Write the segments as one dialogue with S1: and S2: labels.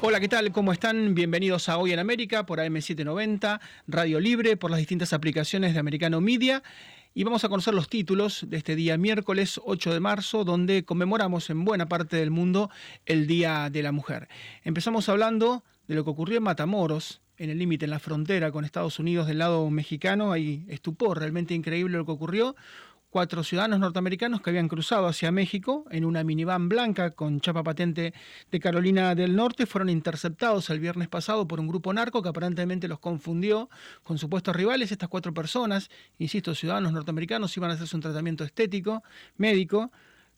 S1: Hola, ¿qué tal? ¿Cómo están? Bienvenidos a Hoy en América por AM790, Radio Libre, por las distintas aplicaciones de Americano Media. Y vamos a conocer los títulos de este día miércoles 8 de marzo, donde conmemoramos en buena parte del mundo el Día de la Mujer. Empezamos hablando de lo que ocurrió en Matamoros, en el límite, en la frontera con Estados Unidos del lado mexicano. Hay estupor, realmente increíble lo que ocurrió cuatro ciudadanos norteamericanos que habían cruzado hacia México en una minivan blanca con chapa patente de Carolina del Norte fueron interceptados el viernes pasado por un grupo narco que aparentemente los confundió con supuestos rivales. Estas cuatro personas, insisto, ciudadanos norteamericanos, iban a hacerse un tratamiento estético, médico,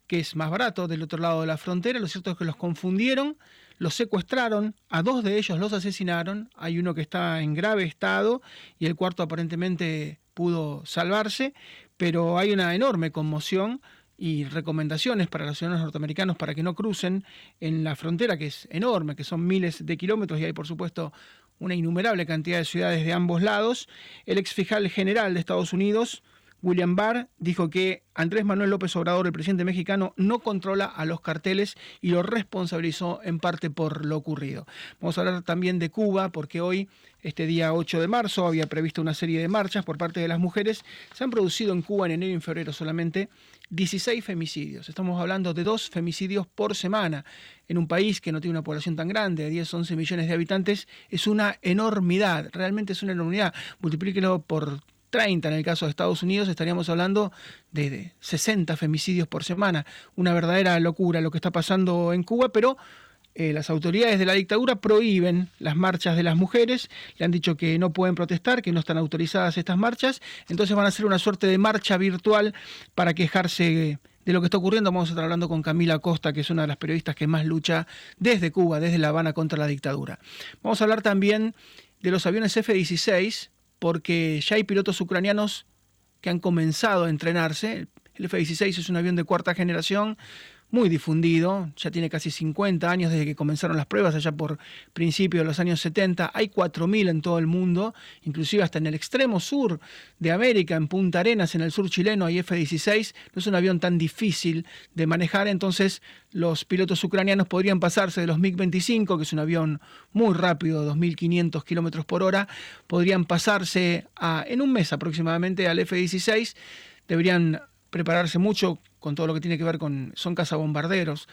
S1: que es más barato del otro lado de la frontera. Lo cierto es que los confundieron, los secuestraron, a dos de ellos los asesinaron, hay uno que está en grave estado y el cuarto aparentemente pudo salvarse, pero hay una enorme conmoción y recomendaciones para los ciudadanos norteamericanos para que no crucen en la frontera, que es enorme, que son miles de kilómetros y hay, por supuesto, una innumerable cantidad de ciudades de ambos lados. El ex fiscal general de Estados Unidos, William Barr dijo que Andrés Manuel López Obrador, el presidente mexicano, no controla a los carteles y lo responsabilizó en parte por lo ocurrido. Vamos a hablar también de Cuba, porque hoy, este día 8 de marzo, había previsto una serie de marchas por parte de las mujeres. Se han producido en Cuba en enero y en febrero solamente 16 femicidios. Estamos hablando de dos femicidios por semana. En un país que no tiene una población tan grande, de 10, 11 millones de habitantes, es una enormidad, realmente es una enormidad. Multiplíquelo por 30 en el caso de Estados Unidos, estaríamos hablando de, 60 femicidios por semana. Una verdadera locura lo que está pasando en Cuba, pero eh, las autoridades de la dictadura prohíben las marchas de las mujeres, le han dicho que no pueden protestar, que no están autorizadas estas marchas, entonces van a hacer una suerte de marcha virtual para quejarse de lo que está ocurriendo. Vamos a estar hablando con Camila Costa, que es una de las periodistas que más lucha desde Cuba, desde La Habana contra la dictadura. Vamos a hablar también de los aviones F-16 porque ya hay pilotos ucranianos que han comenzado a entrenarse. El F-16 es un avión de cuarta generación muy difundido, ya tiene casi 50 años desde que comenzaron las pruebas allá por principios de los años 70, hay 4.000 en todo el mundo, inclusive hasta en el extremo sur de América, en Punta Arenas, en el sur chileno, hay F-16, no es un avión tan difícil de manejar, entonces los pilotos ucranianos podrían pasarse de los MiG-25, que es un avión muy rápido, 2.500 kilómetros por hora, podrían pasarse a, en un mes aproximadamente al F-16, deberían prepararse mucho con todo lo que tiene que ver con, son cazabombarderos.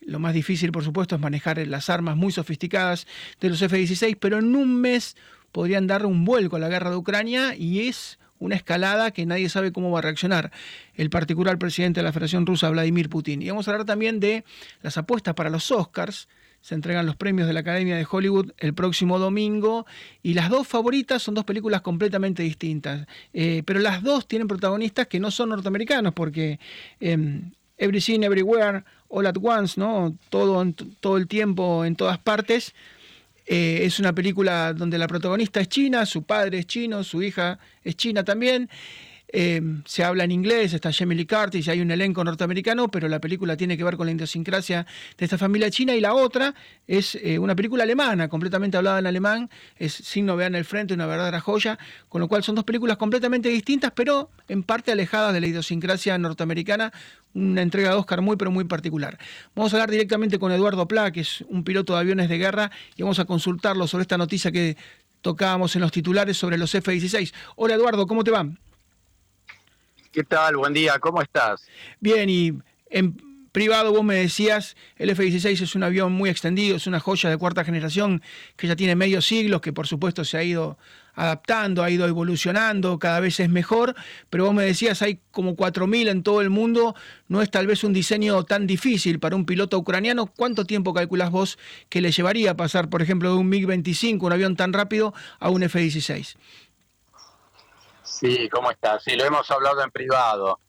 S1: Lo más difícil, por supuesto, es manejar las armas muy sofisticadas de los F-16, pero en un mes podrían dar un vuelco a la guerra de Ucrania y es una escalada que nadie sabe cómo va a reaccionar el particular presidente de la Federación Rusa, Vladimir Putin. Y vamos a hablar también de las apuestas para los Oscars se entregan los premios de la Academia de Hollywood el próximo domingo y las dos favoritas son dos películas completamente distintas, eh, pero las dos tienen protagonistas que no son norteamericanos porque eh, Everything Everywhere, All at Once, ¿no? todo, todo el tiempo en todas partes. Eh, es una película donde la protagonista es china, su padre es chino, su hija es china también. Em, se habla en inglés, está Jamie Curtis, hay un elenco norteamericano, pero la película tiene que ver con la idiosincrasia de esta familia china y la otra es eh, una película alemana, completamente hablada en alemán, es Sin novedad en el frente, una verdadera joya, con lo cual son dos películas completamente distintas, pero en parte alejadas de la idiosincrasia norteamericana, una entrega de Oscar muy pero muy particular. Vamos a hablar directamente con Eduardo Pla, que es un piloto de aviones de guerra, y vamos a consultarlo sobre esta noticia que tocábamos en los titulares sobre los F-16. Hola Eduardo, ¿cómo te va?
S2: ¿Qué tal? Buen día, ¿cómo estás?
S1: Bien, y en privado vos me decías, el F-16 es un avión muy extendido, es una joya de cuarta generación que ya tiene medio siglo, que por supuesto se ha ido adaptando, ha ido evolucionando, cada vez es mejor, pero vos me decías, hay como 4.000 en todo el mundo, no es tal vez un diseño tan difícil para un piloto ucraniano. ¿Cuánto tiempo calculas vos que le llevaría pasar, por ejemplo, de un MiG-25, un avión tan rápido, a un F-16?
S2: Sí, ¿cómo estás? Sí, lo hemos hablado en privado.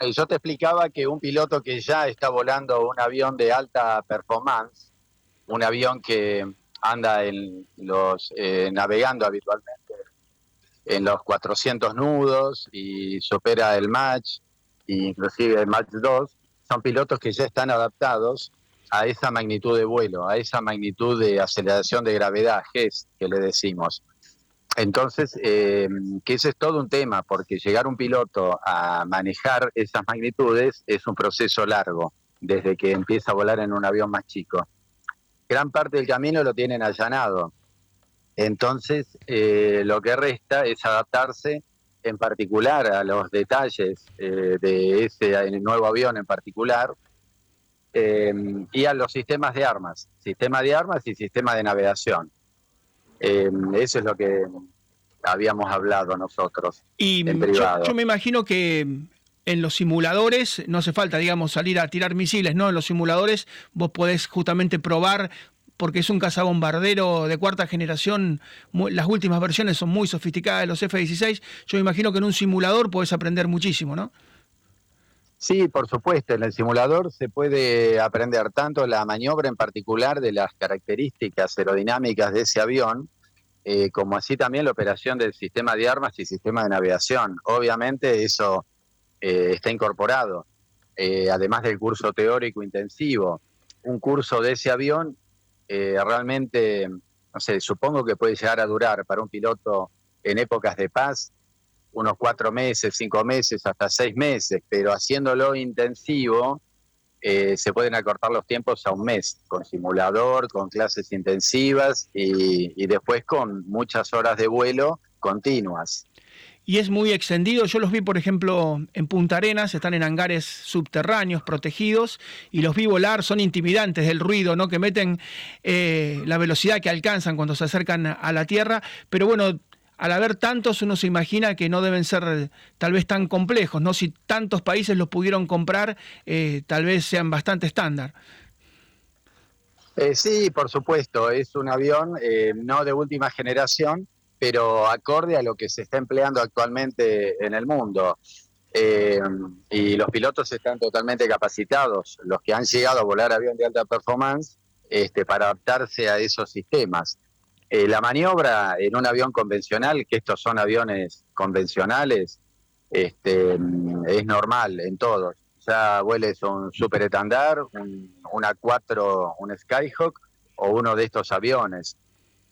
S2: Eh, yo te explicaba que un piloto que ya está volando un avión de alta performance, un avión que anda en los eh, navegando habitualmente en los 400 nudos y supera el match, inclusive el match 2, son pilotos que ya están adaptados a esa magnitud de vuelo, a esa magnitud de aceleración de gravedad, GES, que le decimos. Entonces, eh, que ese es todo un tema, porque llegar un piloto a manejar esas magnitudes es un proceso largo, desde que empieza a volar en un avión más chico. gran parte del camino lo tienen allanado. Entonces, eh, lo que resta es adaptarse en particular a los detalles eh, de ese nuevo avión en particular y a los sistemas de armas, sistema de armas y sistema de navegación. Eso es lo que habíamos hablado nosotros.
S1: Y yo, me imagino que en los simuladores no hace falta, digamos, salir a tirar misiles, ¿no? En los simuladores vos podés justamente probar, porque es un cazabombardero de cuarta generación, las últimas versiones son muy sofisticadas de los F-16, yo me imagino que en un simulador podés aprender muchísimo, ¿no?
S2: Sí, por supuesto, en el simulador se puede aprender tanto la maniobra en particular de las características aerodinámicas de ese avión, eh, como así también la operación del sistema de armas y sistema de navegación. Obviamente eso eh, está incorporado, eh, además del curso teórico intensivo. Un curso de ese avión realmente, no sé, supongo que puede llegar a durar para un piloto en épocas de paz unos cuatro meses, cinco meses, hasta seis meses, pero haciéndolo intensivo, eh, se pueden acortar los tiempos a un mes, con simulador, con clases intensivas y, después con muchas horas de vuelo continuas
S1: y es muy extendido. Yo los vi, por ejemplo, en Punta Arenas, están en hangares subterráneos protegidos y los vi volar, son intimidantes del ruido, ¿no? Que meten eh, la velocidad que alcanzan cuando se acercan a la Tierra. Pero bueno, al haber tantos, uno se imagina que no deben ser eh, tal vez tan complejos, ¿no? Si tantos países los pudieron comprar, eh, tal vez sean bastante estándar.
S2: Eh, sí, por supuesto, es un avión no de última generación, pero acorde a lo que se está empleando actualmente en el mundo. y los pilotos están totalmente capacitados, los que han llegado a volar avión de alta performance, este, para adaptarse a esos sistemas. Eh, la maniobra en un avión convencional, que estos son aviones convencionales, este, es normal en todos. Ya vueles un Super Etandar, un, A4, un Skyhawk o uno de estos aviones.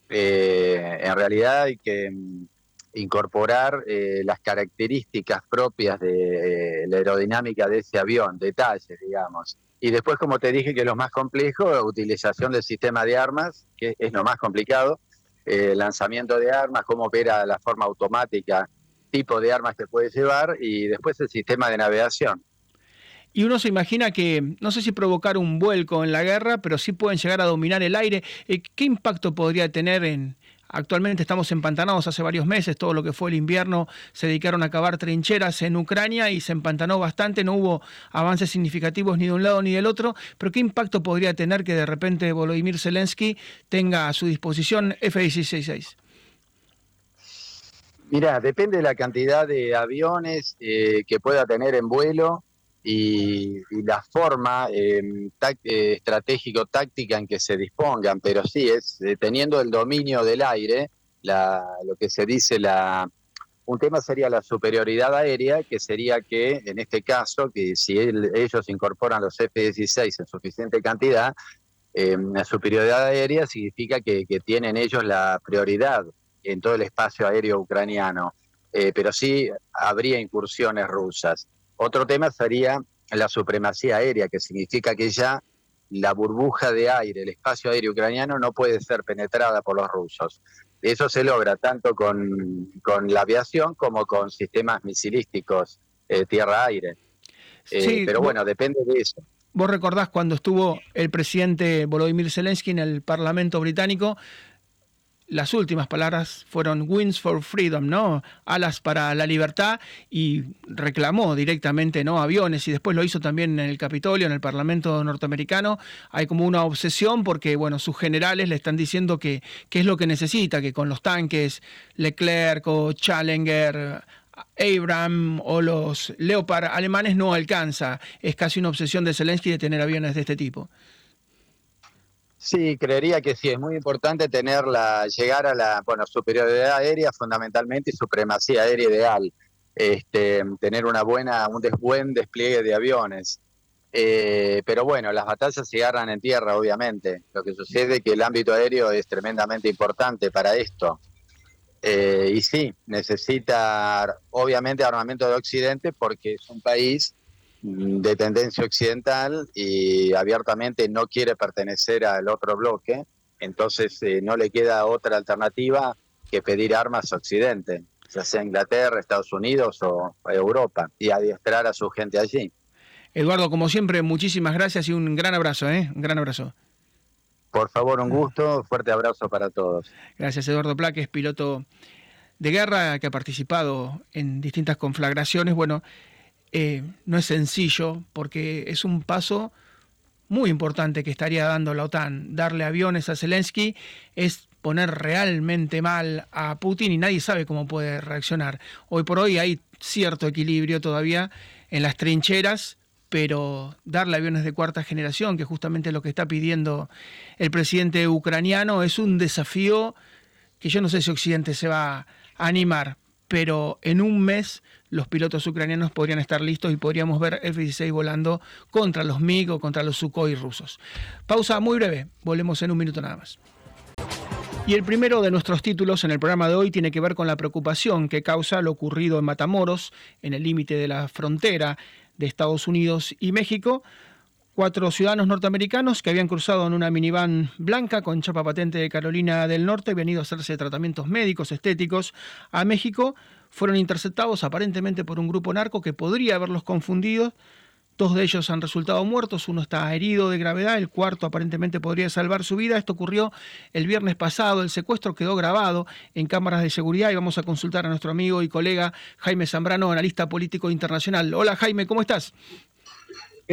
S2: Eh, en realidad hay que mm, incorporar eh, las características propias de la aerodinámica de ese avión, detalles, digamos. Y después, como te dije, que lo más complejo, utilización del sistema de armas, que es lo más complicado, eh, lanzamiento de armas, cómo opera la forma automática, tipo de armas que puede llevar y después el sistema de navegación.
S1: Y uno se imagina que, no sé si provocar un vuelco en la guerra, pero sí pueden llegar a dominar el aire. Eh, ¿Qué impacto podría tener en, Actualmente estamos empantanados hace varios meses, todo lo que fue el invierno se dedicaron a cavar trincheras en Ucrania y se empantanó bastante, no hubo avances significativos ni de un lado ni del otro, pero ¿qué impacto podría tener que de repente Volodymyr Zelensky tenga a su disposición F-16?
S2: Mira, depende de la cantidad de aviones eh, que pueda tener en vuelo y, la forma em, eh, estratégico-táctica en que se dispongan, pero sí, es eh, teniendo el dominio del aire, lo que se dice la... Un tema sería la superioridad aérea, que sería que, en este caso, que si ellos incorporan los F-16 en suficiente cantidad, em, la superioridad aérea significa que, tienen ellos la prioridad en todo el espacio aéreo ucraniano. Eh, pero sí habría incursiones rusas. Otro tema sería la supremacía aérea, que significa que ya la burbuja de aire, el espacio aéreo ucraniano no puede ser penetrada por los rusos. Eso se logra tanto con, la aviación como con sistemas misilísticos eh, tierra-aire. Eh, pero bueno, depende de eso.
S1: Vos recordás cuando estuvo el presidente Volodymyr Zelensky en el Parlamento británico, las últimas palabras fueron Wings for Freedom, ¿no? Alas para la libertad y reclamó directamente, ¿no? Aviones y después lo hizo también en el Capitolio, en el Parlamento norteamericano. Hay como una obsesión porque, bueno, sus generales le están diciendo que, es lo que necesita, que con los tanques Leclerc o Challenger, Abraham o los Leopard alemanes no alcanza. Es casi una obsesión de Zelensky de tener aviones de este tipo.
S2: Sí, creería que sí, es muy importante tener la, llegar a la bueno, superioridad aérea fundamentalmente y supremacía aérea ideal, este, tener una buena, un buen despliegue de aviones. Eh, pero bueno, las batallas se agarran en tierra, obviamente. Lo que sucede es que el ámbito aéreo es tremendamente importante para esto. Eh, y sí, necesita obviamente armamento de Occidente porque es un país de tendencia occidental y abiertamente no quiere pertenecer al otro bloque, entonces eh, no le queda otra alternativa que pedir armas a Occidente, ya sea Inglaterra, Estados Unidos o Europa, y adiestrar a su gente allí.
S1: Eduardo, como siempre, muchísimas gracias y un gran abrazo, ¿eh? Un gran abrazo.
S2: Por favor, un gusto, fuerte abrazo para todos.
S1: Gracias, Eduardo Plaques, piloto de guerra que ha participado en distintas conflagraciones. Bueno, eh, no es sencillo porque es un paso muy importante que estaría dando la OTAN. Darle aviones a Zelensky es poner realmente mal a Putin y nadie sabe cómo puede reaccionar. Hoy por hoy hay cierto equilibrio todavía en las trincheras, pero darle aviones de cuarta generación, que justamente es lo que está pidiendo el presidente ucraniano, es un desafío que yo no sé si Occidente se va a animar, pero en un mes los pilotos ucranianos podrían estar listos y podríamos ver F-16 volando contra los MiG o contra los Sukhoi rusos. Pausa muy breve, volvemos en un minuto nada más. Y el primero de nuestros títulos en el programa de hoy tiene que ver con la preocupación que causa lo ocurrido en Matamoros, en el límite de la frontera de Estados Unidos y México. Cuatro ciudadanos norteamericanos que habían cruzado en una minivan blanca con chapa patente de Carolina del Norte habían ido a hacerse tratamientos médicos, estéticos a México fueron interceptados aparentemente por un grupo narco que podría haberlos confundido. Dos de ellos han resultado muertos, uno está herido de gravedad, el cuarto aparentemente podría salvar su vida. Esto ocurrió el viernes pasado, el secuestro quedó grabado en cámaras de seguridad y vamos a consultar a nuestro amigo y colega Jaime Zambrano, analista político internacional. Hola Jaime, ¿cómo estás?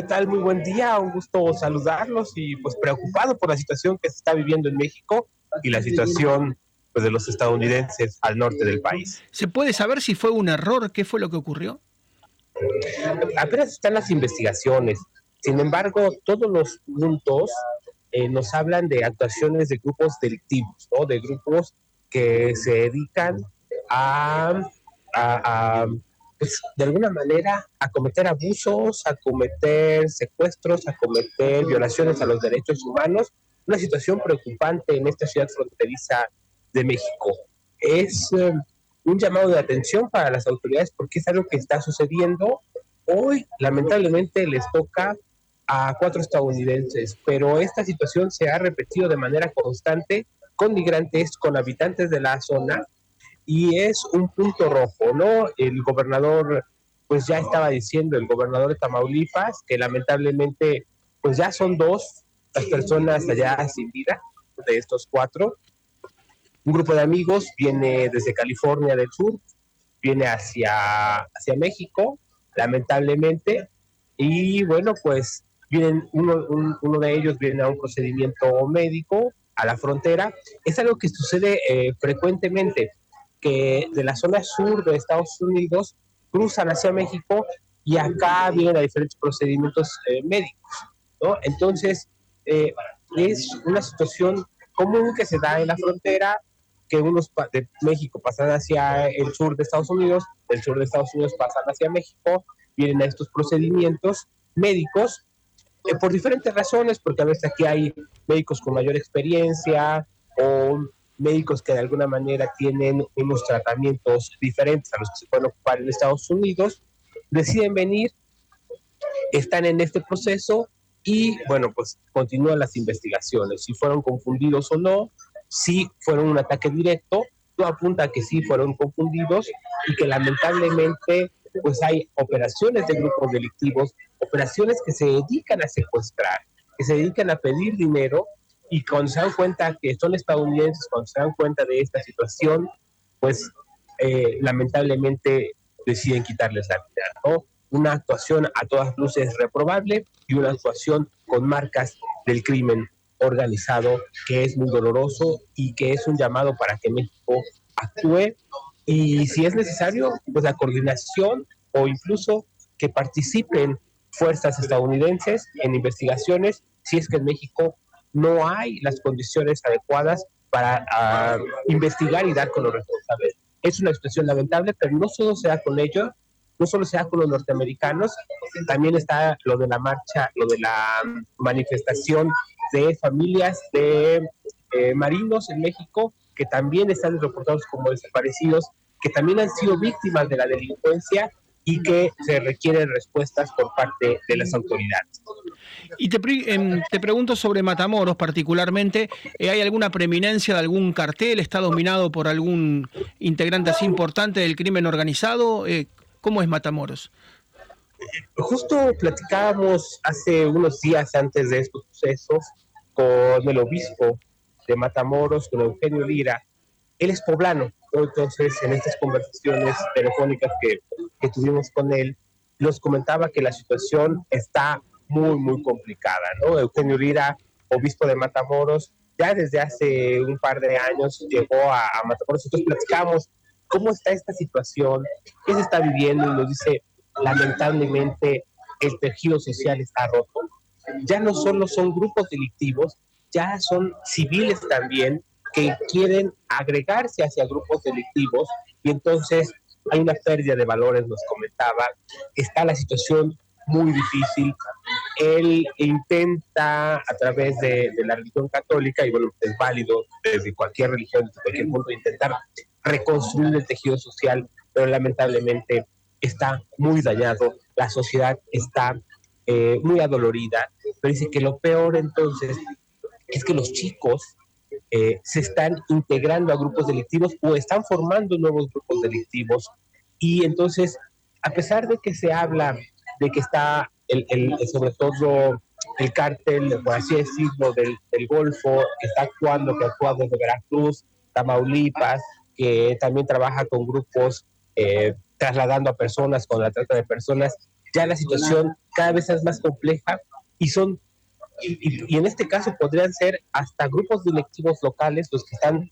S3: ¿Qué tal? Muy buen día, un gusto saludarlos y pues preocupado por la situación que se está viviendo en México y la situación pues, de los estadounidenses al norte del país.
S1: ¿Se puede saber si fue un error? ¿Qué fue lo que ocurrió?
S3: Apenas están las investigaciones. Sin embargo, todos los puntos eh, nos hablan de actuaciones de grupos delictivos, ¿no? de grupos que se dedican a, pues, de alguna manera, a cometer abusos, a cometer secuestros, a cometer violaciones a los derechos humanos. Una situación preocupante en esta ciudad fronteriza de México. Es eh, un llamado de atención para las autoridades porque es algo que está sucediendo. Hoy, lamentablemente, les toca a cuatro estadounidenses, pero esta situación se ha repetido de manera constante con migrantes, con habitantes de la zona, y es un punto rojo, ¿no? El gobernador, pues ya estaba diciendo, el gobernador de Tamaulipas, que lamentablemente, pues ya son dos las personas allá sin vida de estos cuatro, un grupo de amigos viene desde California del Sur, viene hacia, hacia México, lamentablemente, y bueno, pues vienen, uno, uno de ellos viene a un procedimiento médico a la frontera. Es algo que sucede eh, frecuentemente, que de la zona sur de Estados Unidos cruzan hacia México y acá vienen a diferentes procedimientos eh, médicos. Entonces, eh, es una situación común que se da en la frontera, que unos de México pasan hacia el sur de Estados Unidos, del sur de Estados Unidos pasan hacia México, vienen a estos procedimientos médicos eh, por diferentes razones, porque a veces aquí hay médicos con mayor experiencia o médicos que de alguna manera tienen unos tratamientos diferentes a los que se pueden ocupar en Estados Unidos, deciden venir, están en este proceso y bueno, pues continúan las investigaciones, si fueron confundidos o no, sí fueron un ataque directo, todo apunta a que sí fueron confundidos y que lamentablemente pues hay operaciones de grupos delictivos, operaciones que se dedican a secuestrar, que se dedican a pedir dinero y cuando se dan cuenta que son estadounidenses, cuando se dan cuenta de esta situación, pues eh, lamentablemente deciden quitarles la vida, ¿no? Una actuación a todas luces reprobable y una actuación con marcas del crimen organizado que es muy doloroso y que es un llamado para que México actúe y si es necesario, pues la coordinación o incluso que participen fuerzas estadounidenses en investigaciones si es que en México no hay las condiciones adecuadas para ah, investigar y dar con los responsables. Es una situación lamentable, pero no solo se da con ellos, no solo se da con los norteamericanos, también está lo de la marcha, lo de la manifestación de familias de eh, marinos en México que también están reportados como desaparecidos, que también han sido víctimas de la delincuencia y que se requieren respuestas por parte de las autoridades.
S1: Y te, em, te pregunto sobre Matamoros particularmente, eh, ¿hay alguna preeminencia de algún cartel? ¿Está dominado por algún integrante así importante del crimen organizado? Eh, ¿Cómo es Matamoros?
S3: Justo platicábamos hace unos días antes de estos sucesos con el obispo de Matamoros, con Eugenio Lira. Él es poblano, entonces en estas conversaciones telefónicas que, que tuvimos con él, nos comentaba que la situación está muy, muy complicada, ¿no? Eugenio Lira, obispo de Matamoros, ya desde hace un par de años llegó a, a Matamoros, entonces platicamos cómo está esta situación, qué se está viviendo y nos dice, lamentablemente el tejido social está roto. Ya no solo son grupos delictivos, ya son civiles también que quieren agregarse hacia grupos delictivos y entonces hay una pérdida de valores, nos comentaba, está la situación muy difícil. Él intenta a través de, la religión católica, y bueno, es válido desde cualquier religión, desde cualquier punto, intentar reconstruir el tejido social, pero lamentablemente está muy dañado, la sociedad está eh, muy adolorida, pero dice que lo peor entonces es que los chicos eh, se están integrando a grupos delictivos o están formando nuevos grupos delictivos. Y entonces, a pesar de que se habla de que está el, sobre todo el cártel, por así decirlo, del, del Golfo, que está actuando, que actúa desde Veracruz, Tamaulipas, que también trabaja con grupos eh, trasladando a personas con la trata de personas, ya la situación cada vez es más compleja y son, y, en este caso podrían ser hasta grupos delictivos locales los que están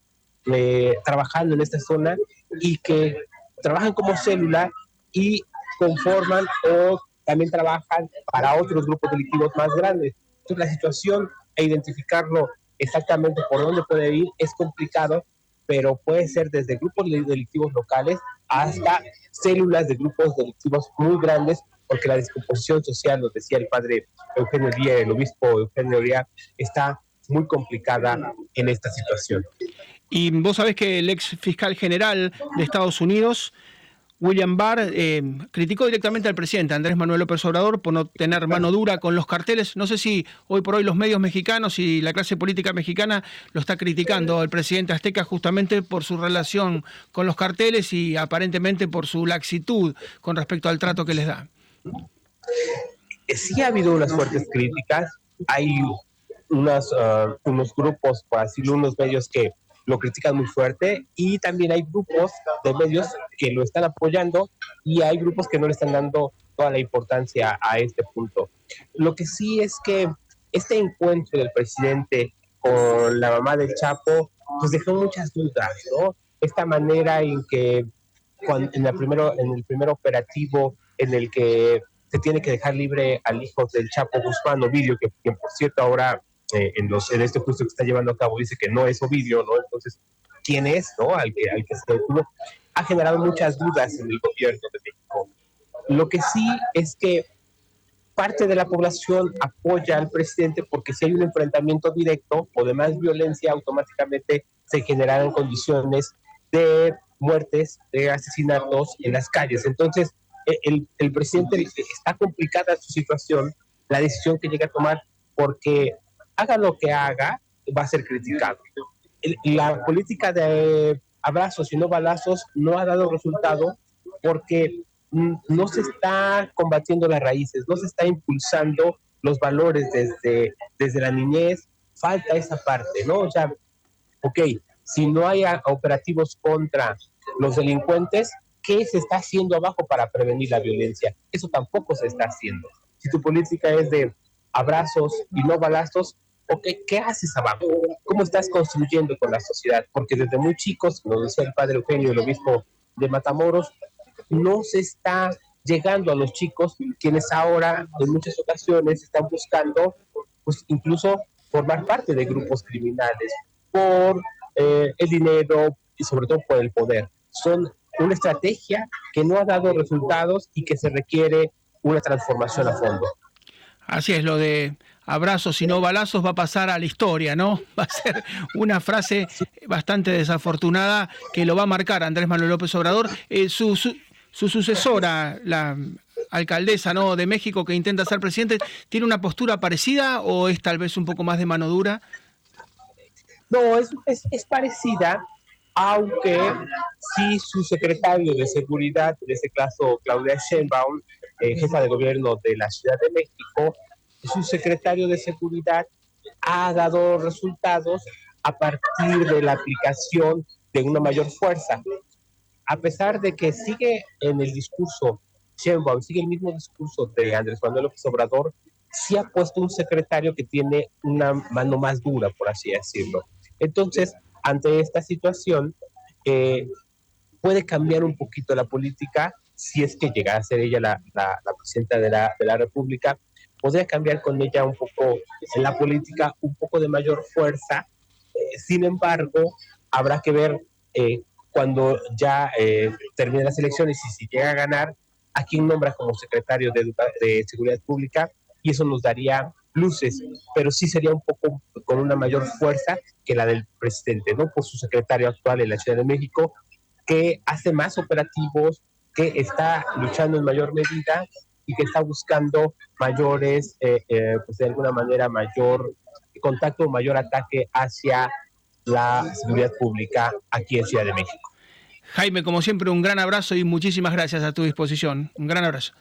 S3: eh, trabajando en esta zona y que trabajan como célula y conforman o también trabajan para otros grupos delictivos más grandes. Entonces la situación e identificarlo exactamente por dónde puede ir es complicado, pero puede ser desde grupos delictivos locales hasta células de grupos delictivos muy grandes, porque la descomposición social, nos decía el padre Eugenio Díaz, el obispo Eugenio Díaz, está muy complicada en esta situación.
S1: Y vos sabés que el ex fiscal general de Estados Unidos William Barr eh, criticó directamente al presidente Andrés Manuel López Obrador por no tener mano dura con los carteles. No sé si hoy por hoy los medios mexicanos y la clase política mexicana lo está criticando al presidente azteca justamente por su relación con los carteles y aparentemente por su laxitud con respecto al trato que les da.
S3: Sí ha habido unas fuertes críticas. Hay unas, uh, unos grupos, por así unos medios que lo critican muy fuerte y también hay grupos de medios que lo están apoyando y hay grupos que no le están dando toda la importancia a este punto. Lo que sí es que este encuentro del presidente con la mamá del Chapo pues dejó muchas dudas, ¿no? Esta manera en que en, el primero, en el primer operativo en el que se tiene que dejar libre al hijo del Chapo Guzmán, Ovidio, que, que por cierto ahora eh, en, los, en este juicio que está llevando a cabo dice que no es Ovidio, ¿no? Entonces, ¿quién es, no? Al que, al que se detuvo. Ha generado muchas dudas en el gobierno de México. Lo que sí es que parte de la población apoya al presidente porque si hay un enfrentamiento directo o de más violencia, automáticamente se generarán condiciones de muertes, de asesinatos en las calles. Entonces, el, el presidente está complicada su situación, la decisión que llega a tomar, porque haga lo que haga, va a ser criticado. La política de abrazos y no balazos no ha dado resultado porque no se está combatiendo las raíces, no se está impulsando los valores desde, desde la niñez, falta esa parte, ¿no? O sea, ok, si no hay operativos contra los delincuentes, ¿qué se está haciendo abajo para prevenir la violencia? Eso tampoco se está haciendo. Si tu política es de abrazos y no balazos, ¿qué haces abajo? ¿Cómo estás construyendo con la sociedad? Porque desde muy chicos, como decía el padre Eugenio, el obispo de Matamoros, no se está llegando a los chicos, quienes ahora en muchas ocasiones están buscando, pues incluso formar parte de grupos criminales por eh, el dinero y sobre todo por el poder. Son una estrategia que no ha dado resultados y que se requiere una transformación a fondo.
S1: Así es, lo de abrazos y no balazos va a pasar a la historia, ¿no? Va a ser una frase bastante desafortunada que lo va a marcar Andrés Manuel López Obrador. Eh, su, su sucesora, la alcaldesa ¿no? de México que intenta ser presidente, ¿tiene una postura parecida o es tal vez un poco más de mano dura?
S3: No, es, es, parecida, aunque sí su secretario de seguridad, en este caso Claudia Sheinbaum, eh, jefa de gobierno de la Ciudad de México, su secretario de seguridad ha dado resultados a partir de la aplicación de una mayor fuerza. A pesar de que sigue en el discurso Sheinbaum, sigue el mismo discurso de Andrés Manuel López Obrador, sí ha puesto un secretario que tiene una mano más dura, por así decirlo. Entonces, ante esta situación, eh, puede cambiar un poquito la política si es que llega a ser ella la, presidenta de la, de la República, podría cambiar con ella un poco la política, un poco de mayor fuerza. Eh, sin embargo, habrá que ver eh, cuando ya eh, termine las elecciones y si llega a ganar, a quién nombra como secretario de, de Seguridad Pública y eso nos daría luces, pero sí sería un poco con una mayor fuerza que la del presidente, ¿no? Por su secretario actual en la Ciudad de México, que hace más operativos, que está luchando en mayor medida y que está buscando mayores, eh, eh, pues de alguna manera, mayor contacto, mayor ataque hacia la seguridad pública aquí en Ciudad de México.
S1: Jaime, como siempre, un gran abrazo y muchísimas gracias a tu disposición. Un gran abrazo.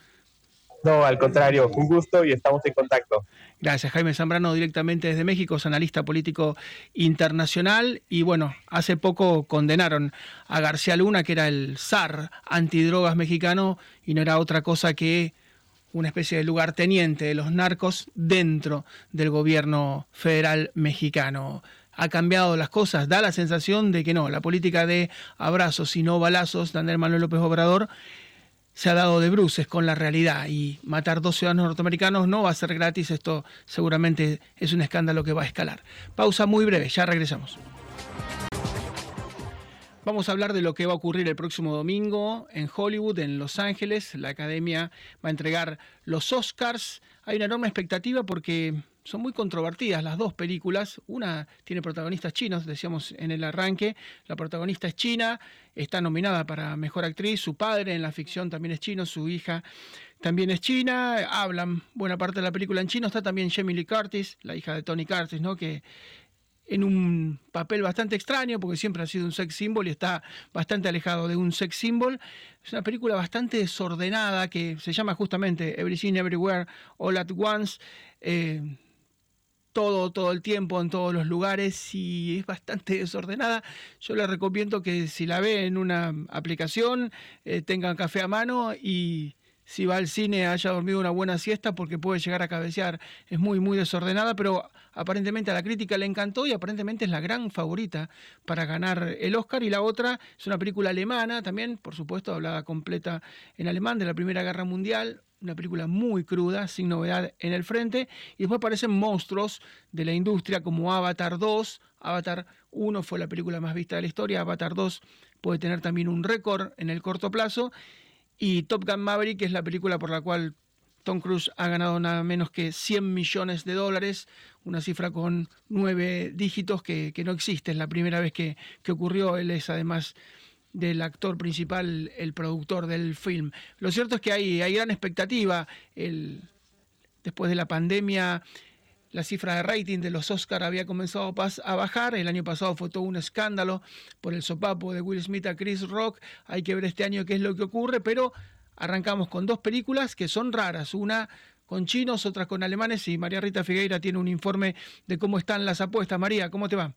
S3: No, al contrario, un gusto y estamos en contacto.
S1: Gracias, Jaime Zambrano, directamente desde México, es analista político internacional. Y bueno, hace poco condenaron a García Luna, que era el zar antidrogas mexicano, y no era otra cosa que una especie de lugarteniente de los narcos dentro del gobierno federal mexicano. Ha cambiado las cosas, da la sensación de que no, la política de abrazos y no balazos de Andrés Manuel López Obrador se ha dado de bruces con la realidad y matar dos ciudadanos norteamericanos no va a ser gratis, esto seguramente es un escándalo que va a escalar. Pausa muy breve, ya regresamos. Vamos a hablar de lo que va a ocurrir el próximo domingo en Hollywood, en Los Ángeles. La Academia va a entregar los Oscars. Hay una enorme expectativa porque son muy controvertidas las dos películas. Una tiene protagonistas chinos, decíamos en el arranque. La protagonista es china, está nominada para Mejor Actriz. Su padre en la ficción también es chino, su hija también es china. Hablan buena parte de la película en chino. Está también Jamie Lee Curtis, la hija de Tony Curtis, ¿no? que en un papel bastante extraño, porque siempre ha sido un sex symbol y está bastante alejado de un sex symbol. Es una película bastante desordenada que se llama justamente Everything Everywhere All at Once. Eh, todo, todo el tiempo, en todos los lugares y es bastante desordenada. Yo le recomiendo que si la ve en una aplicación, eh, tengan café a mano y si va al cine haya dormido una buena siesta porque puede llegar a cabecear. Es muy, muy desordenada, pero aparentemente a la crítica le encantó y aparentemente es la gran favorita para ganar el Oscar. Y la otra es una película alemana también, por supuesto, hablada completa en alemán de la Primera Guerra Mundial. Una película muy cruda, sin novedad en el frente. Y después aparecen monstruos de la industria como Avatar 2. Avatar 1 fue la película más vista de la historia. Avatar 2 puede tener también un récord en el corto plazo. Y Top Gun Maverick es la película por la cual Tom Cruise ha ganado nada menos que 100 millones de dólares, una cifra con nueve dígitos que, no existe, es la primera vez que, ocurrió, él es además del actor principal, el productor del film. Lo cierto es que hay, hay gran expectativa. El, después de la pandemia, la cifra de rating de los Oscars había comenzado a bajar. El año pasado fue todo un escándalo por el sopapo de Will Smith a Chris Rock. Hay que ver este año qué es lo que ocurre, pero arrancamos con dos películas que son raras. Una con chinos, otra con alemanes y María Rita Figueira tiene un informe de cómo están las apuestas. María, ¿cómo te va?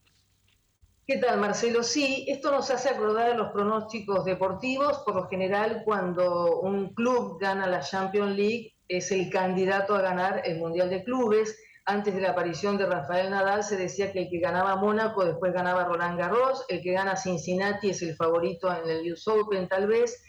S4: ¿Qué tal, Marcelo? Sí, esto nos hace acordar a los pronósticos deportivos. Por lo general, cuando un club gana la Champions League, es el candidato a ganar el Mundial de Clubes antes de la aparición de Rafael Nadal se decía que el que ganaba Mónaco después ganaba Roland Garros, el que gana Cincinnati es el favorito en el US Open tal vez,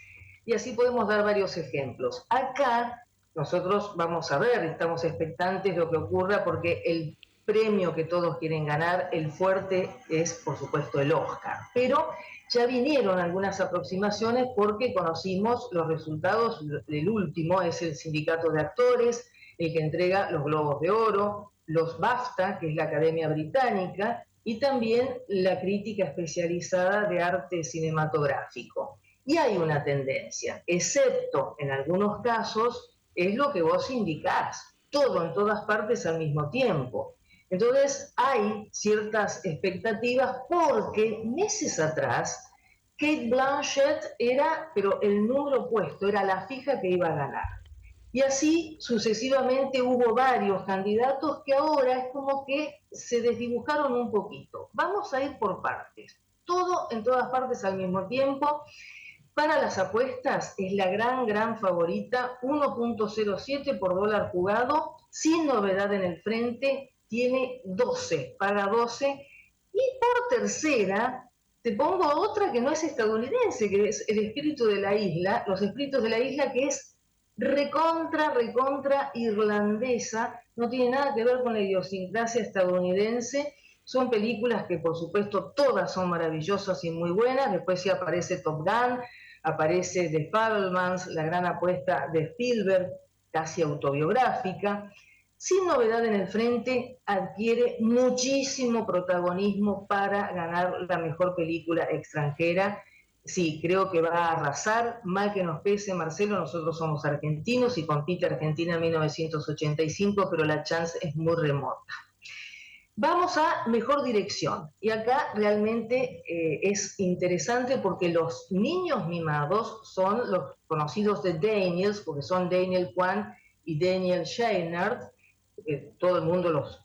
S4: y así podemos dar varios ejemplos. Acá nosotros vamos a ver, estamos expectantes de lo que ocurra porque el premio que todos quieren ganar, el fuerte es por supuesto el Oscar, pero ya vinieron algunas aproximaciones porque conocimos los resultados. Del último, es el sindicato de actores, el que entrega los Globos de Oro, los BAFTA, que es la Academia Británica, y también la crítica especializada de arte cinematográfico. Y hay una tendencia, excepto en algunos casos, es lo que vos indicás, todo en todas partes al mismo tiempo. Entonces hay ciertas expectativas porque meses atrás Kate Blanchett era, pero el número opuesto, era la fija que iba a ganar. Y así sucesivamente hubo varios candidatos que ahora es como que se desdibujaron un poquito. Vamos a ir por partes. Todo en todas partes al mismo tiempo. Para las apuestas es la gran, gran favorita, 1.07 por dólar jugado, sin novedad en el frente, tiene 12, paga 12. Y por tercera, te pongo otra que no es estadounidense, que es el espíritu de la isla, los espíritus de la isla, que es recontra, recontra irlandesa, no tiene nada que ver con la idiosincrasia estadounidense. Son películas que por supuesto todas son maravillosas y muy buenas. Después sí aparece Top Gun, aparece The Fablemans, la gran apuesta de Spielberg, casi autobiográfica. Sin novedad en el frente, adquiere muchísimo protagonismo para ganar la mejor película extranjera. Sí, creo que va a arrasar, mal que nos pese, Marcelo, nosotros somos argentinos y compite Argentina en 1985, pero la chance es muy remota. Vamos a mejor dirección. Y acá realmente eh, es interesante porque los niños mimados son los conocidos de Daniels, porque son Daniel Kwan y Daniel Scheinert. todo el mundo los,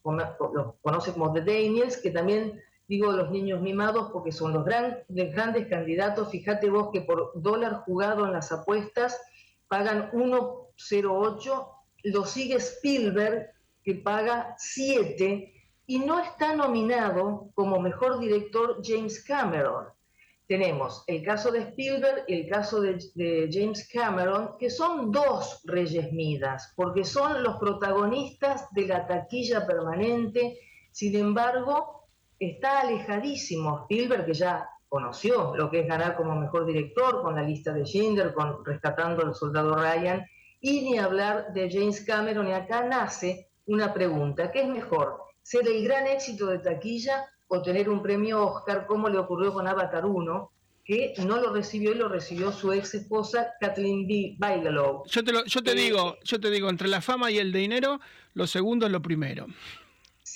S4: los, conoce como The Daniels, que también digo los niños mimados porque son los, grandes candidatos. Fíjate vos que por dólar jugado en las apuestas pagan 1,08, lo sigue Spielberg, que paga 7 y no está nominado como mejor director James Cameron. Tenemos el caso de Spielberg y el caso de, James Cameron, que son dos reyes Midas, porque son los protagonistas de la taquilla permanente. Sin embargo, está alejadísimo Spielberg, que ya conoció lo que es ganar como mejor director con la lista de Schindler, con Rescatando al Soldado Ryan, y ni hablar de James Cameron. Y acá nace una pregunta, ¿qué es mejor? ser el gran éxito de taquilla o tener un premio Oscar, como le ocurrió con Avatar 1, que no lo recibió y lo recibió su ex esposa Kathleen Bigelow.
S1: Yo te, yo te eh, digo, yo te digo, entre la fama y el dinero, lo segundo es lo primero.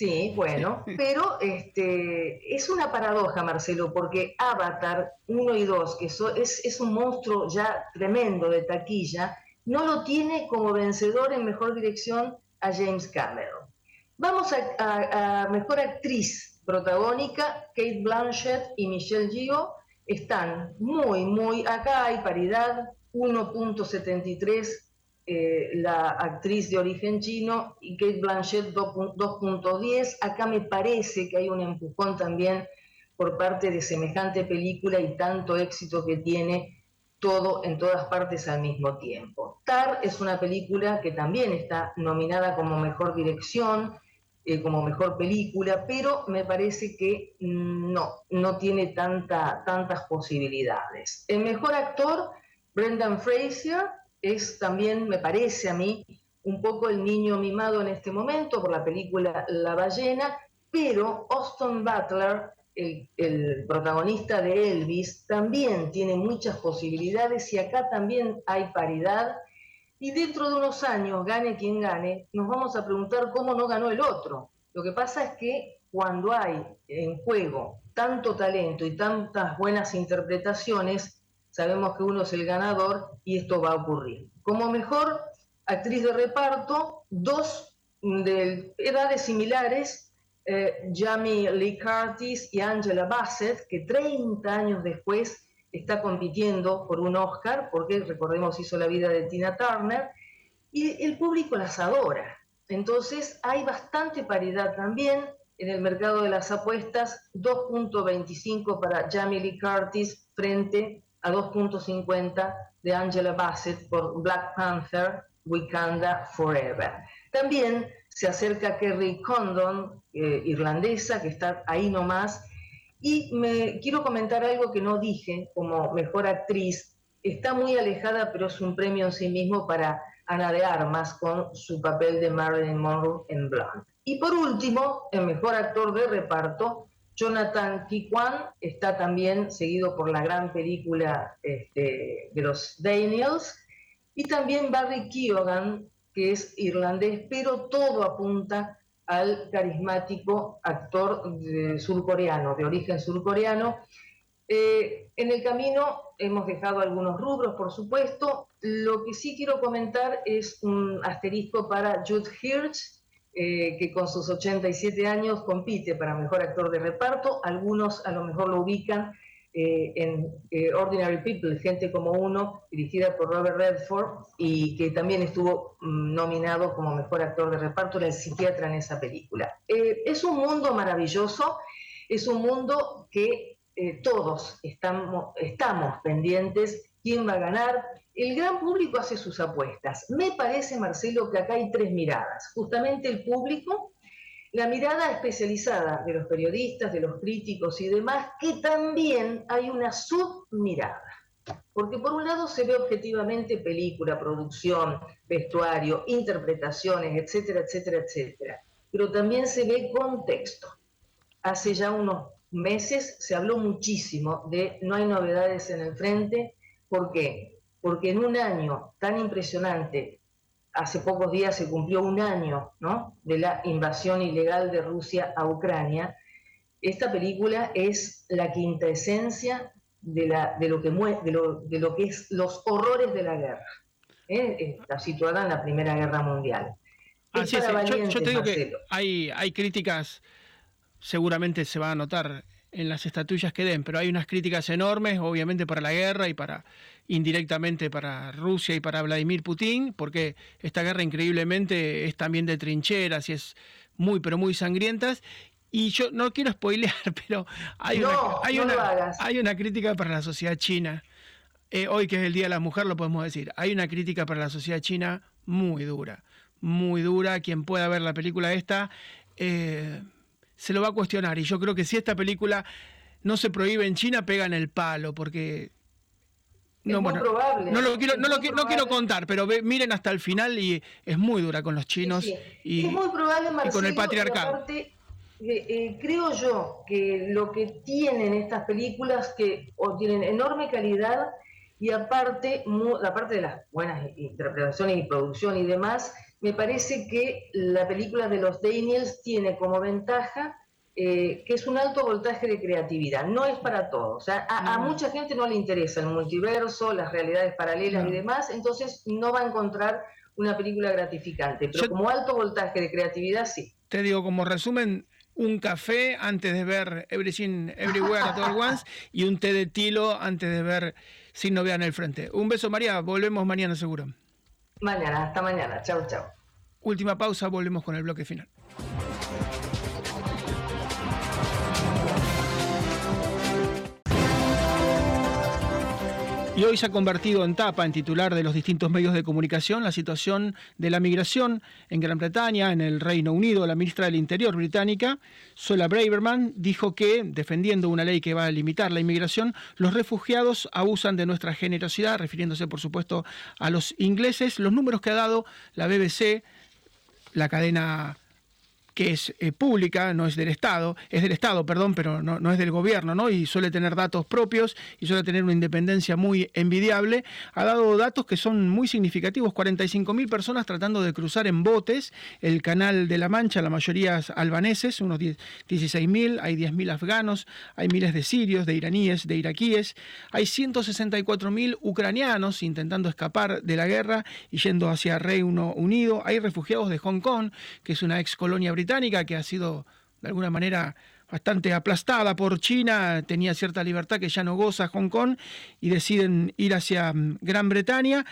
S4: Sí, bueno, pero este, es una paradoja, Marcelo, porque Avatar 1 y 2, que es, es un monstruo ya tremendo de taquilla, no lo tiene como vencedor en mejor dirección a James Cameron. Vamos a, mejor actriz protagónica, Kate Blanchett y Michelle Yeoh están muy, muy, acá hay paridad, 1.73 eh, la actriz de origen chino y Kate Blanchett 2.10. Acá me parece que hay un empujón también por parte de semejante película y tanto éxito que tiene todo en todas partes al mismo tiempo. Tar es una película que también está nominada como mejor dirección, eh, como mejor película, pero me parece que no, no tiene tanta, tantas posibilidades. El mejor actor, Brendan Fraser, es también, me parece a mí, un poco el niño mimado en este momento por la película La ballena, pero Austin Butler, el, protagonista de Elvis, también tiene muchas posibilidades y acá también hay paridad y dentro de unos años, gane quien gane, nos vamos a preguntar cómo no ganó el otro. Lo que pasa es que cuando hay en juego tanto talento y tantas buenas interpretaciones, sabemos que uno es el ganador y esto va a ocurrir. Como mejor actriz de reparto, dos de edades similares, eh, Jamie Lee Curtis y Angela Bassett, que 30 años después está compitiendo por un Oscar, porque recordemos hizo la vida de Tina Turner, y el público las adora. Entonces hay bastante paridad también en el mercado de las apuestas, 2.25 para Jamie Lee Curtis frente a 2.50 de Angela Bassett por Black Panther, Wakanda Forever. También se acerca Kerry Condon, eh, irlandesa, que está ahí nomás, y me quiero comentar algo que no dije como mejor actriz. Está muy alejada, pero es un premio en sí mismo para Ana de Armas con su papel de Marilyn Monroe en Blonde. Y por último, el mejor actor de reparto, Jonathan Kwan está también seguido por la gran película este, de los Daniels. Y también Barry Keoghan, que es irlandés, pero todo apunta al carismático actor surcoreano, de origen surcoreano. Eh, en el camino hemos dejado algunos rubros, por supuesto. Lo que sí quiero comentar es un asterisco para Jude Hirsch, eh, que con sus 87 años compite para mejor actor de reparto. Algunos a lo mejor lo ubican eh, en eh, Ordinary People, Gente como Uno, dirigida por Robert Redford, y que también estuvo mm, nominado como mejor actor de reparto, era el psiquiatra en esa película. es un mundo maravilloso, es un mundo que todos estamos, estamos pendientes, quién va a ganar, el gran público hace sus apuestas. Me parece, Marcelo, que acá hay tres miradas. Justamente el público, la mirada especializada de los periodistas, de los críticos y demás, que también hay una submirada. Porque por un lado se ve objetivamente película, producción, vestuario, interpretaciones, etcétera, etcétera, etcétera. Pero también se ve contexto. Hace ya unos meses se habló muchísimo de no hay novedades en el frente. ¿Por qué? Porque en un año tan impresionante, hace pocos días se cumplió un año ¿no? de la invasión ilegal de Rusia a Ucrania, esta película es la quinta esencia de, la, de, lo, que de, lo, de lo que es los horrores de la guerra. ¿eh? Está situada en la Primera Guerra Mundial.
S1: Así es, yo, yo, te digo que hay, hay críticas, seguramente se va a notar en las estatuillas que den, pero hay unas críticas enormes, obviamente, para la guerra y para indirectamente para Rusia y para Vladimir Putin, porque esta guerra increíblemente es también de trincheras y es muy, pero muy sangrientas. Y yo no quiero spoilear, pero hay, una, hay, una, hay una crítica para la sociedad china. Eh, hoy que es el Día de la Mujer lo podemos decir. Hay una crítica para la sociedad china muy dura, muy dura. Quien pueda ver la película esta eh, se lo va a cuestionar. Y yo creo que si esta película no se prohíbe en China, pega en el palo, porque
S4: no, bueno, probable.
S1: No lo quiero, no, lo, no quiero contar, pero miren hasta el final y es muy dura con los chinos Y,
S4: es muy probable,
S1: con el patriarcado.
S4: Eh, eh, creo yo que lo que tienen estas películas que tienen enorme calidad y aparte, aparte de las buenas interpretaciones y producción y demás, me parece que la película de los Daniels tiene como ventaja eh, que es un alto voltaje de creatividad. No es para todos. a, mucha gente no le interesa el multiverso, las realidades paralelas y demás, entonces no va a encontrar una película gratificante. Pero como alto voltaje de creatividad, sí.
S1: Te digo, como resumen, un café antes de ver Everything Everywhere at All Once y un té de tilo antes de ver Sin Novia en el Frente. Un beso, María. Volvemos mañana seguro.
S4: Mañana, hasta mañana. Chao, chao.
S1: Última pausa, volvemos con el bloque final. Y hoy se ha convertido en tapa, en titular de los distintos medios de comunicación, la situación de la migración en Gran Bretaña, en el Reino Unido. La ministra del Interior británica, Sola Braverman, dijo que, defendiendo una ley que va a limitar la inmigración, los refugiados abusan de nuestra generosidad, refiriéndose, por supuesto, a los ingleses. Los números que ha dado la BBC, la cadena que es eh, pública, no es del Estado, es del Estado, perdón, pero no, no, es del gobierno, ¿no? Y suele tener datos propios y suele tener una independencia muy envidiable. Ha dado datos que son muy significativos, 45.000 personas tratando de cruzar en botes el Canal de la Mancha, la mayoría albaneses, unos 16.000, hay 10.000 afganos, hay miles de sirios, de iraníes, de iraquíes, hay 164.000 ucranianos intentando escapar de la guerra y yendo hacia Reino Unido, hay refugiados de Hong Kong, que es una ex colonia británica, británica que ha sido de alguna manera bastante aplastada por China, tenía cierta libertad que ya no goza Hong Kong y deciden ir hacia mm, Gran Bretaña.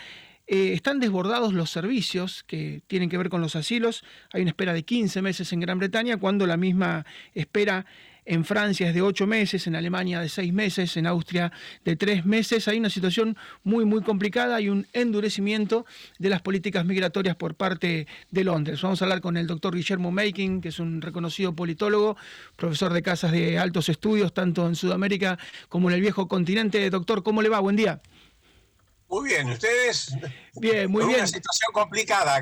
S1: Eh, están desbordados los servicios que tienen que ver con los asilos. Hay una espera de 15 meses en Gran Bretaña, cuando la misma espera en Francia es de ocho meses, en Alemania de seis meses, en Austria de tres meses. Hay una situación muy, muy complicada, hay un endurecimiento de las políticas migratorias por parte de Londres. Vamos a hablar con el doctor Guillermo Making, que es un reconocido politólogo, profesor de casas de altos estudios, tanto en Sudamérica como en el viejo continente. Doctor, ¿cómo le va? Buen día.
S5: Muy bien, ustedes.
S1: Bien, muy bien.
S5: Una situación complicada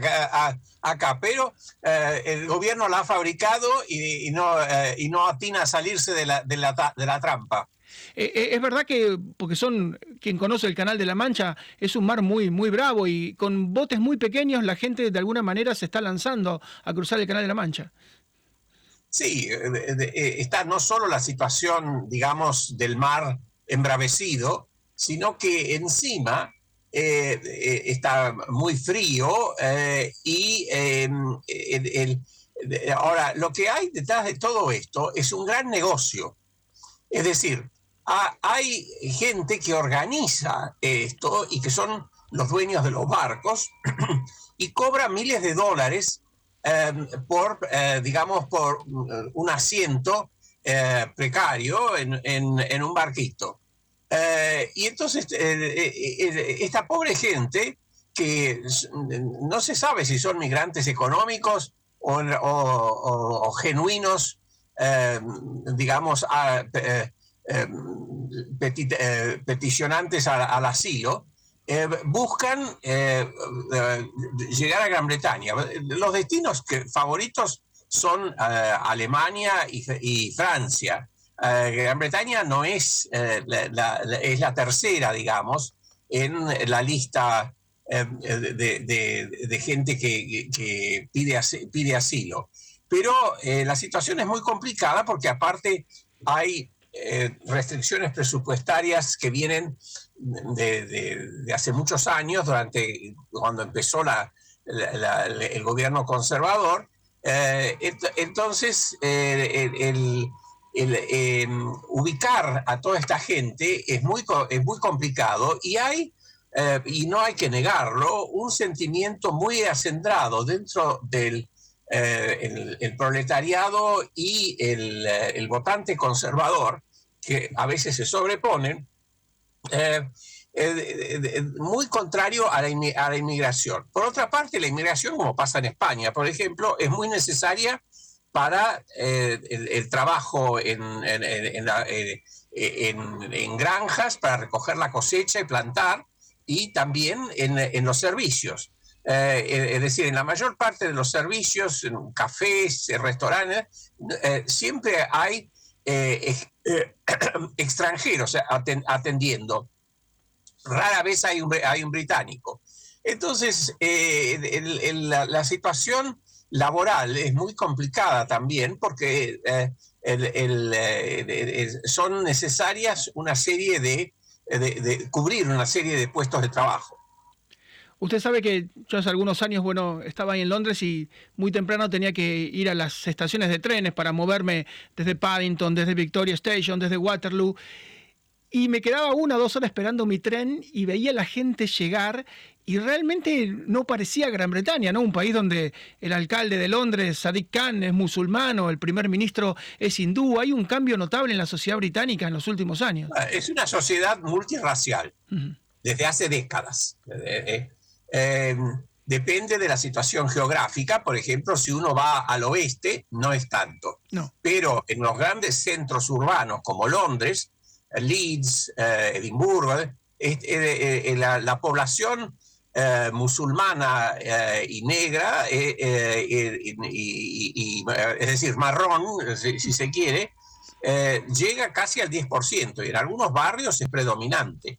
S5: acá, pero eh, el gobierno la ha fabricado y, no, eh, y no atina a salirse de la, de la, de la trampa.
S1: Eh, es verdad que, porque son, quien conoce el Canal de la Mancha, es un mar muy, muy bravo y con botes muy pequeños la gente de alguna manera se está lanzando a cruzar el Canal de la Mancha.
S5: Sí, está no solo la situación, digamos, del mar embravecido, sino que encima eh, eh, está muy frío eh, y em, ahora lo que hay detrás de todo esto es un gran negocio. Es decir, hay gente que organiza esto y que son los dueños de los barcos y cobra miles de dólares em, por, digamos, por un asiento precario en un barquito. Eh, y entonces eh, eh, esta pobre gente que no se sabe si son migrantes económicos o, genuinos, digamos, peticionantes al, asilo, buscan llegar a Gran Bretaña. Los destinos favoritos son Alemania y Francia. Eh, Gran Bretaña no es, eh, la, es la tercera, digamos, en la lista eh, de, gente que, pide, pide, asilo. Pero la situación es muy complicada porque aparte hay restricciones presupuestarias que vienen de, hace muchos años, durante cuando empezó el gobierno conservador. entonces, el, em, ubicar a toda esta gente es muy, es muy complicado y hay, eh, y no hay que negarlo, un sentimiento muy acendrado dentro del eh, el, proletariado y el, eh, el, votante conservador, que a veces se sobreponen, muy contrario a la, a la inmigración. Por otra parte, la inmigración, como pasa en España, por ejemplo, es muy necesaria para eh, el, trabajo en, eh, en, granjas, para recoger la cosecha y plantar, y también en, los servicios. Eh, es decir, en la mayor parte de los servicios, en cafés, restaurantes, siempre hay extranjeros atendiendo. Rara vez hay un, hay un británico. Entonces, la situación laboral es muy complicada también porque eh, eh, son necesarias una serie de, cubrir una serie de puestos de trabajo.
S1: Usted sabe que yo hace algunos años, bueno, estaba ahí en Londres y muy temprano tenía que ir a las estaciones de trenes para moverme desde Paddington, desde Victoria Station, desde Waterloo. Y me quedaba una o dos horas esperando mi tren y veía a la gente llegar y realmente no parecía Gran Bretaña, ¿no? Un país donde el alcalde de Londres, Sadiq Khan, es musulmano, el primer ministro es hindú. Hay un cambio notable en la sociedad británica en los últimos años.
S5: Ah, es una sociedad multirracial desde hace décadas. Eh, eh, depende de la situación geográfica. Por ejemplo, si uno va al oeste, no es tanto. No. Pero en los grandes centros urbanos como Londres, Leeds, eh, Edimburgo, eh, la, población eh, musulmana y negra, y, es decir, marrón, si, se quiere, llega casi al 10%, y en algunos barrios es predominante.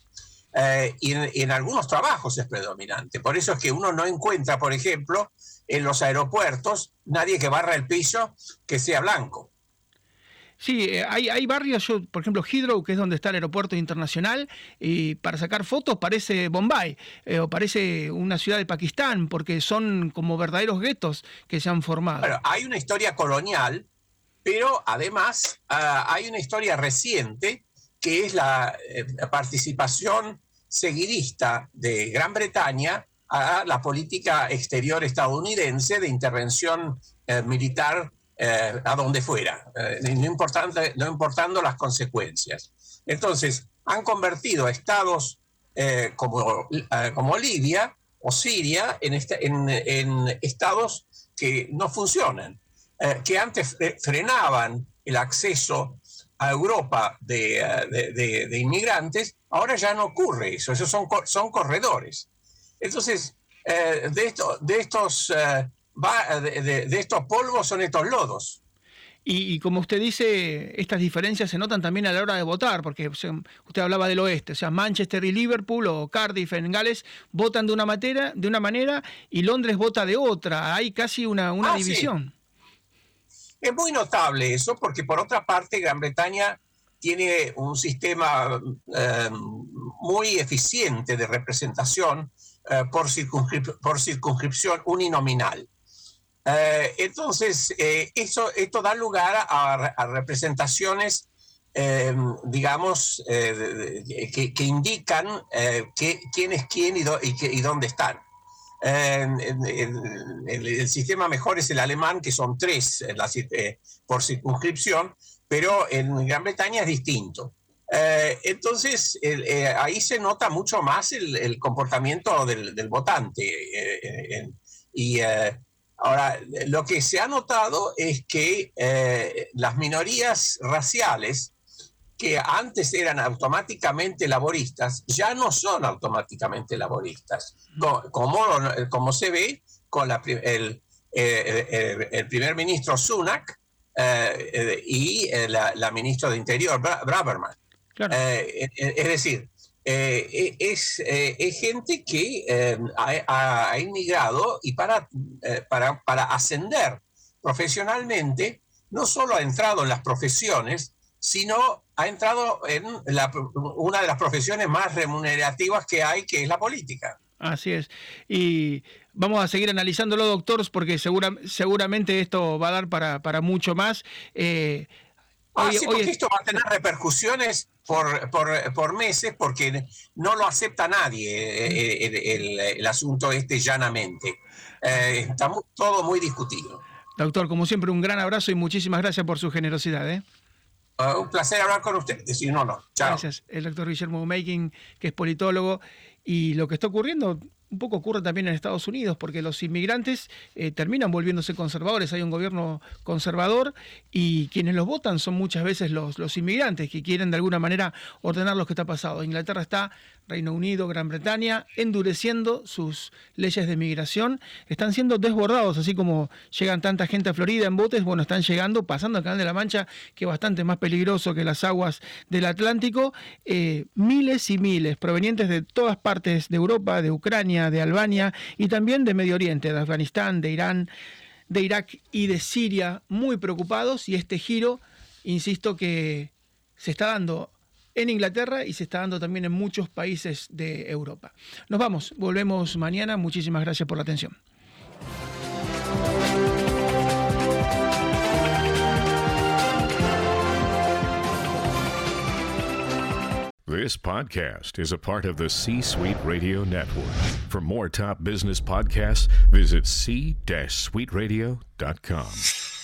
S5: y, en, algunos trabajos es predominante. Por eso es que uno no encuentra, por ejemplo, en los aeropuertos nadie que barra el piso que sea blanco.
S1: Sí, eh, hay, hay barrios, yo, por ejemplo, Heathrow, que es donde está el aeropuerto internacional, y para sacar fotos parece Bombay eh, o parece una ciudad de Pakistán, porque son como verdaderos guetos que se han formado.
S5: hay una historia colonial, pero además ah, hay una historia reciente que es la, eh, participación seguidista de Gran Bretaña a la política exterior estadounidense de intervención militar eh, a donde fuera, eh, no, importando, no importando las consecuencias. Entonces, han convertido a estados eh, como, como Libia o Siria en, este, en, en estados que no funcionan, que antes frenaban el acceso a Europa de, inmigrantes, ahora ya no ocurre eso, esos son, son corredores. Entonces, de, de, estos, de, estos polvos son estos lodos.
S1: Y, como usted dice, estas diferencias se notan también a la hora de votar, porque usted hablaba del oeste, o sea, Manchester y Liverpool o Cardiff en Gales votan de una, manera, de una manera y Londres vota de otra. Hay casi una, una ah, división.
S5: Es muy notable eso, porque por otra parte Gran Bretaña tiene un sistema eh, muy eficiente de representación eh, por, por circunscripción uninominal. Eh, entonces, eh, eso, esto da lugar a, representaciones, eh, digamos, que, indican quién es quién y, y, dónde están. el, sistema mejor es el alemán, que son tres por circunscripción, pero en Gran Bretaña es distinto. entonces, ahí se nota mucho más el, comportamiento del, votante. y Ahora, lo que se ha notado es que eh, las minorías raciales, que antes eran automáticamente laboristas, ya no son automáticamente laboristas, como, como se ve con el, primer ministro Sunak eh, y eh, la, ministra de Interior, Braverman. es decir, eh, es, eh, es, gente que eh, ha, ha, inmigrado y para, para, para, ascender profesionalmente, no solo ha entrado en las profesiones, sino ha entrado en una de las profesiones más remunerativas que hay, que es la política.
S1: Así es. Y vamos a seguir analizándolo, doctores, porque segura, seguramente esto va a dar para, para mucho más.
S5: Ah, sí, porque esto va a tener repercusiones por, por, meses porque no lo acepta nadie eh, eh, el, asunto este llanamente. Eh, está todo muy discutido.
S1: Doctor, como siempre, un gran abrazo y muchísimas gracias por su generosidad.
S5: Ah, un placer hablar con usted. Decir, no, no. Chao.
S1: Gracias. El doctor Guillermo Making, que es politólogo, y lo que está ocurriendo un poco ocurre también en Estados Unidos, porque los inmigrantes eh, terminan volviéndose conservadores, hay un gobierno conservador y quienes los votan son muchas veces los, los inmigrantes que quieren de alguna manera ordenar lo que está pasando. Inglaterra está, Reino Unido, Gran Bretaña, endureciendo sus leyes de migración, están siendo desbordados, así como llegan tanta gente a Florida en botes, bueno, están llegando, pasando al Canal de la Mancha, que es bastante más peligroso que las aguas del Atlántico, eh, miles y miles provenientes de todas partes de Europa, de Ucrania, de Albania y también de Medio Oriente, de Afganistán, de Irán, de Irak y de Siria, muy preocupados. Y este giro, insisto, que se está dando en Inglaterra y se está dando también en muchos países de Europa. Nos vamos, volvemos mañana. Muchísimas gracias por la atención.
S6: This podcast is a part of the C Suite Radio Network. For more top business podcasts, visit c-suiteradio.com.